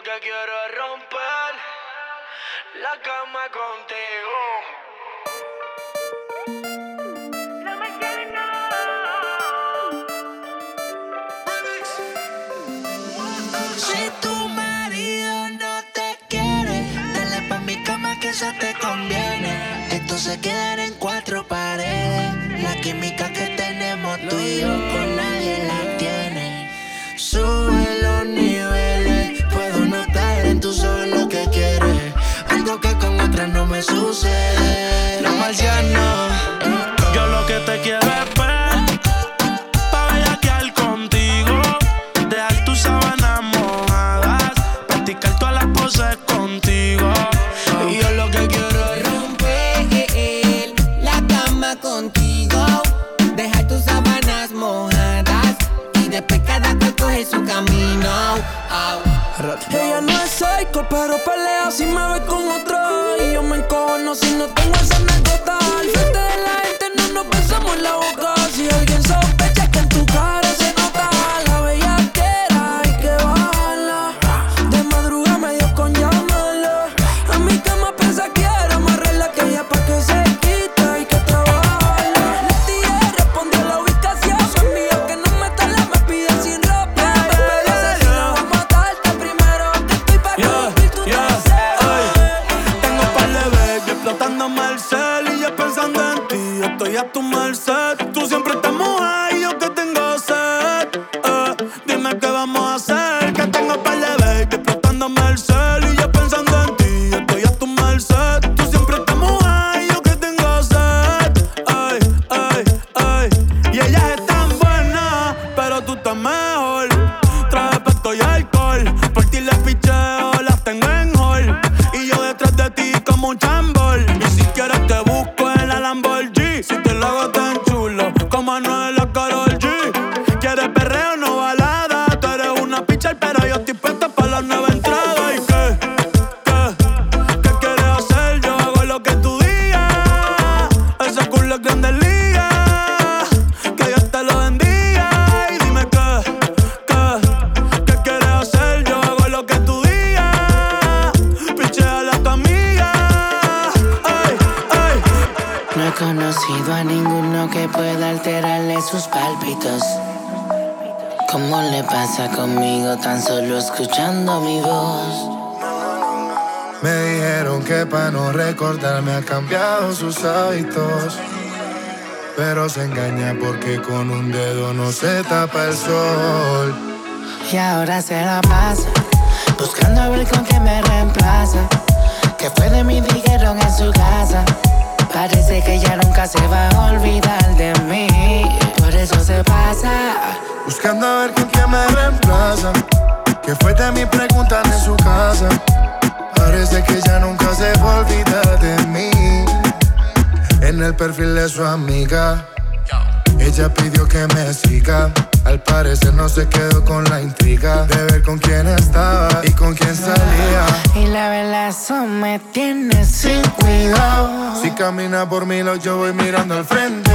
lo que quiero es romper la cama contigo. Si tu marido no te quiere, dale pa' mi cama que eso te conviene. Esto se queda en cuatro paredes. La química que tenemos tú y yo con nadie la tiene. Sube solo escuchando mi voz? Me dijeron que para no recordarme ha cambiado sus hábitos. Pero se engaña porque con un dedo no se tapa el sol. Y ahora se la pasa buscando a ver con qué me reemplaza. Que fue de mí dijeron en su casa. Parece que ya nunca se va a olvidar de mí. Por eso se pasa. Buscando a ver con quién me reemplaza. Que fue de mi preguntan en su casa. Parece que ya nunca se va a olvidar de mí. En el perfil de su amiga. Ella pidió que me siga. Al parecer no se quedó con la intriga de ver con quién estaba y con quién salía. Y la eso me tiene sin cuidado. Si camina por mí, lo yo voy mirando al frente.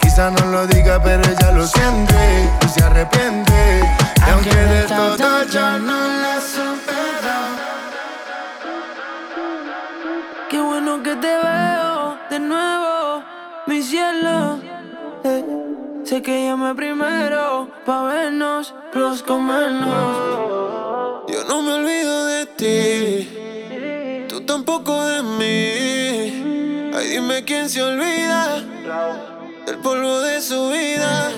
Quizá no lo diga, pero ella lo siente y se arrepiente. Y aunque de todo yo no la supero. Qué bueno que te veo de nuevo, mi cielo. Eh, sé que llamé primero pa' vernos, los comernos. Yo no me olvido de ti, tú tampoco de mí. Ay, dime quién se olvida del polvo de su vida.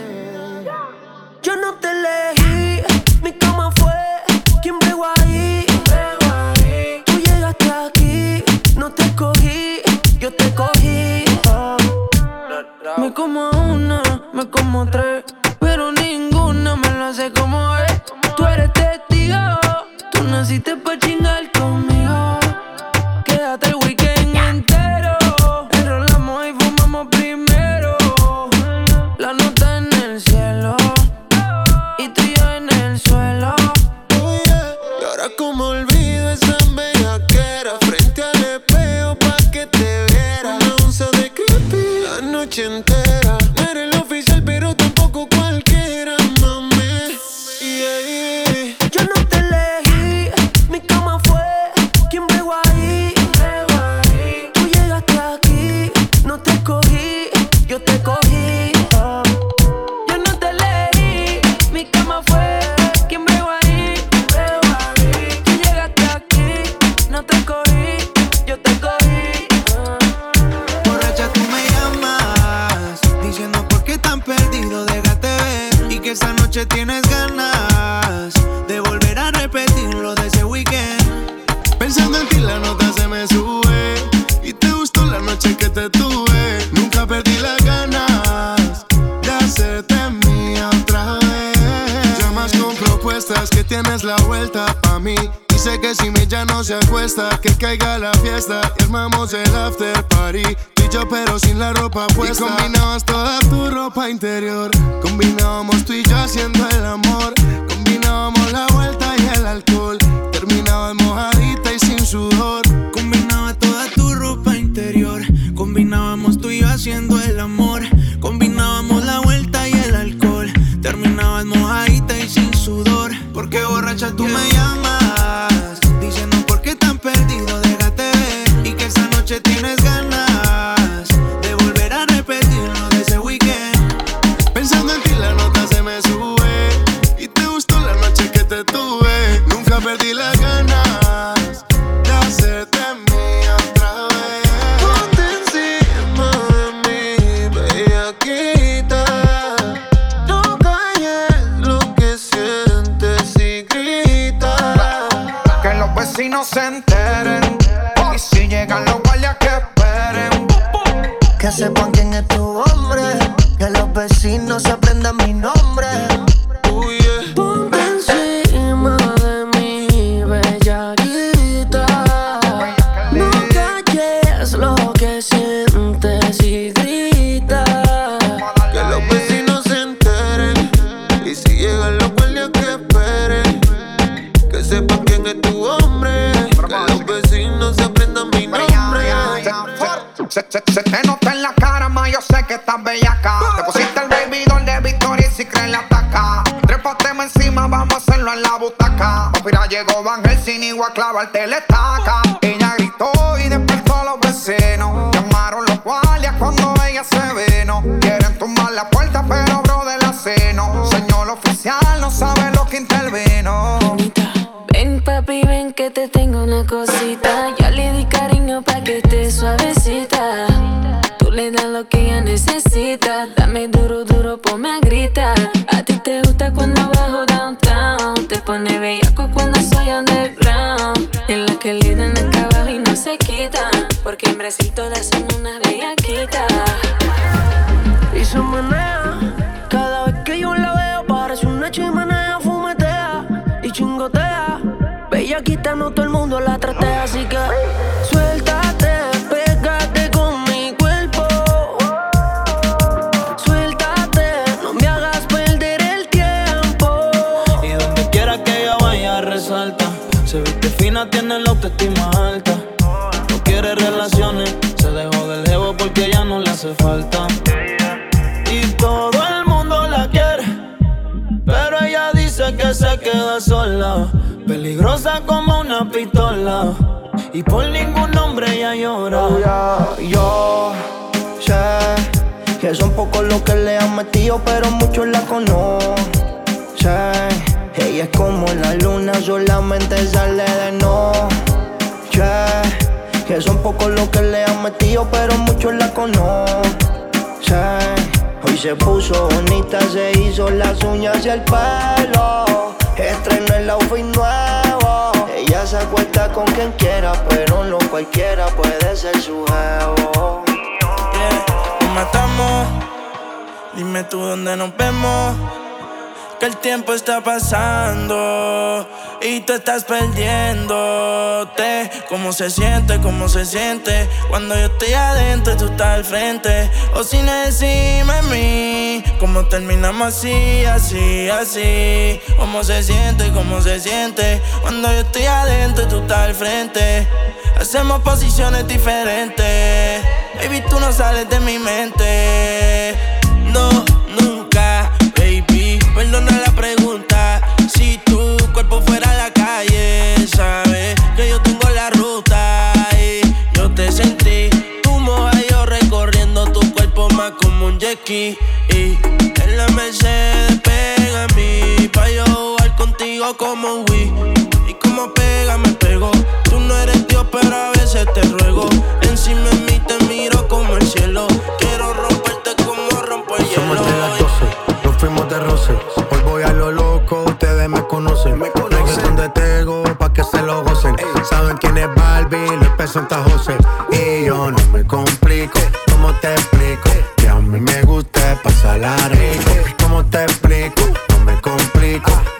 Pero ninguna me lo hace como es. Tú eres testigo, tú naciste pa' chingar ya no se acuesta, que caiga la fiesta y armamos el after party. Tú y yo, pero sin la ropa puesta. Y combinabas toda tu ropa interior. Combinábamos tú y yo haciendo el amor. Combinábamos la vuelta y el alcohol. Terminabas mojadita y sin sudor. Combinaba toda tu ropa interior. Combinábamos tú y yo haciendo el amor. Santa. Tengo una cosita. Y por ningún hombre ella llora. Yo sé que son pocos los que le han metido, pero muchos la conocen. Ella es como la luna, solamente sale de noche. Que son pocos los que le han metido, pero muchos la conocen. Hoy se puso bonita, se hizo las uñas y el pelo. Estrenó el outfit nuevo. Se acuesta con quien quiera, pero no cualquiera puede ser su jevo. Yeah, nos matamos. Dime tú dónde nos vemos. Que el tiempo está pasando y tú estás perdiéndote. ¿Cómo se siente? ¿Cómo se siente? Cuando yo estoy adentro tú estás al frente. O sin encima de mí. ¿Cómo terminamos así, así, así? ¿Cómo se siente? ¿Cómo se siente? Cuando yo estoy adentro y tú estás al frente. Hacemos posiciones diferentes. Baby, tú no sales de mi mente. No, nunca, baby. Perdona la pregunta. Si tu cuerpo fuera la calle, sabes que yo tengo la ruta. Y yo te sentí. Tu moja yo recorriendo tu cuerpo más como un jet. Y contigo como un Wii. Y como pega, me pegó. Tú no eres Dios, pero a veces te ruego. Encima de mí te miro como el cielo. Quiero romperte como rompo el hielo. Somos de las 12, nos fuimos de roce. Hoy voy a lo loco, ustedes me conocen. Me conocen de Tego, pa' que se lo gocen. Saben quién es Barbie, Luis P. Santa José. Y yo no me complico, ¿cómo te explico? Que a mí me gusta pasarla rico. ¿Cómo te explico? No me complico, a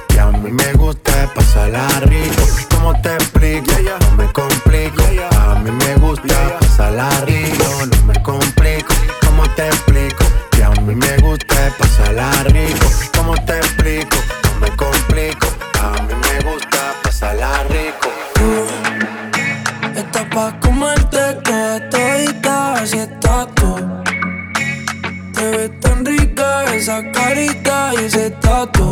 Que a mí me gusta pasarla rico. ¿Cómo te explico? No me complico. A mí me gusta pasarla rico. No me complico. ¿Cómo te explico? Que a mí me gusta pasarla rico. ¿Cómo te explico? No me complico. A mí me gusta pasarla rico. Estás pa' comerte toda todita si estás tú. Te ves tan rica esa carita y ese tatu.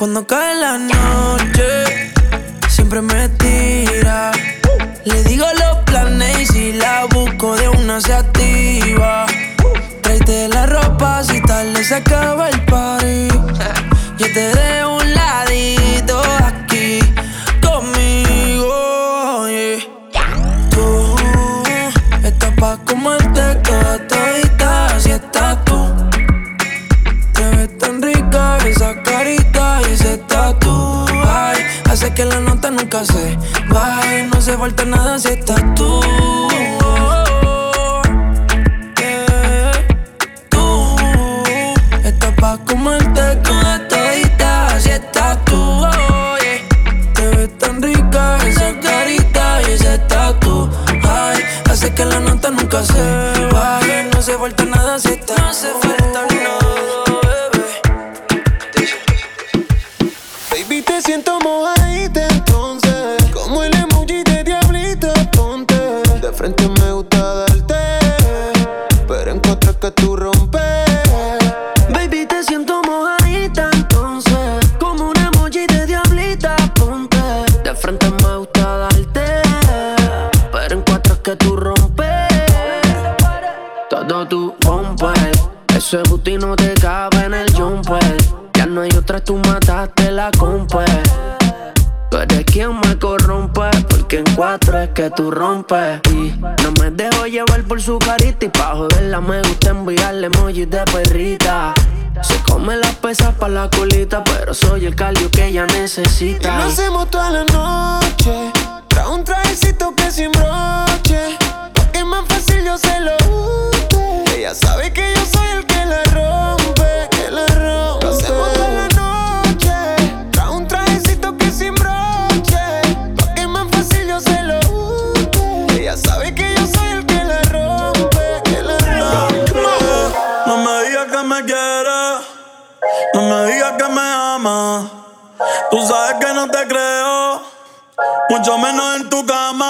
Cuando cae la noche, siempre me tira. Le digo los planes y si la busco de una se activa. Tráete la ropa si tal se acaba el party. Que la nota nunca se baje. No se falta nada si estás tú. Tú estás pa' comerte toda todita si estás tú. yeah. Te ves tan rica esa carita y ese tatu. Ay, hace que la nota nunca se baje. No se falta nada si estás No se que tú rompes. Y no me dejo llevar por su carita. Y pa' joderla me gusta enviarle emojis de perrita. Se come las pesas pa' la colita Pero soy el cardio que ella Y necesita lo hacemos toda la noche. Mucho menos en tu cama.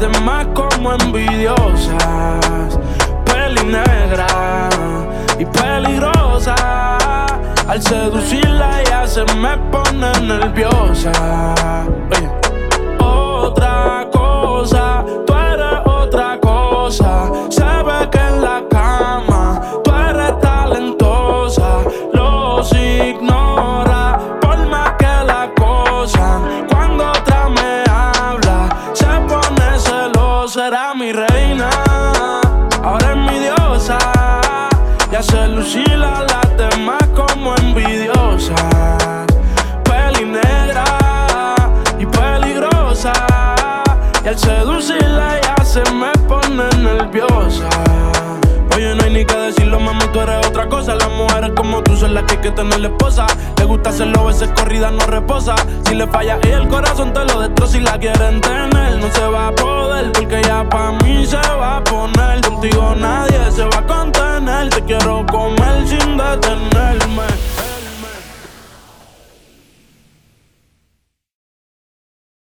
demás como envidiosas. Peli negra y peligrosa. Al seducirla ya se me pone nerviosa. Otra cosa, envidiosas. Peli negra y peligrosa. Y al seducirla ya se me pone nerviosa. Oye, no hay ni que decirlo, mami, tú eres otra cosa. Las mujeres como tú son las que hay que tener esposa. Le gusta hacerlo, veces corrida no reposa. Si le falla y el corazón te lo destroza. Si la quieren tener, no se va a poder. Porque ya pa' mí se va a poner. Contigo nadie se va a contener. Te quiero comer sin detenerme.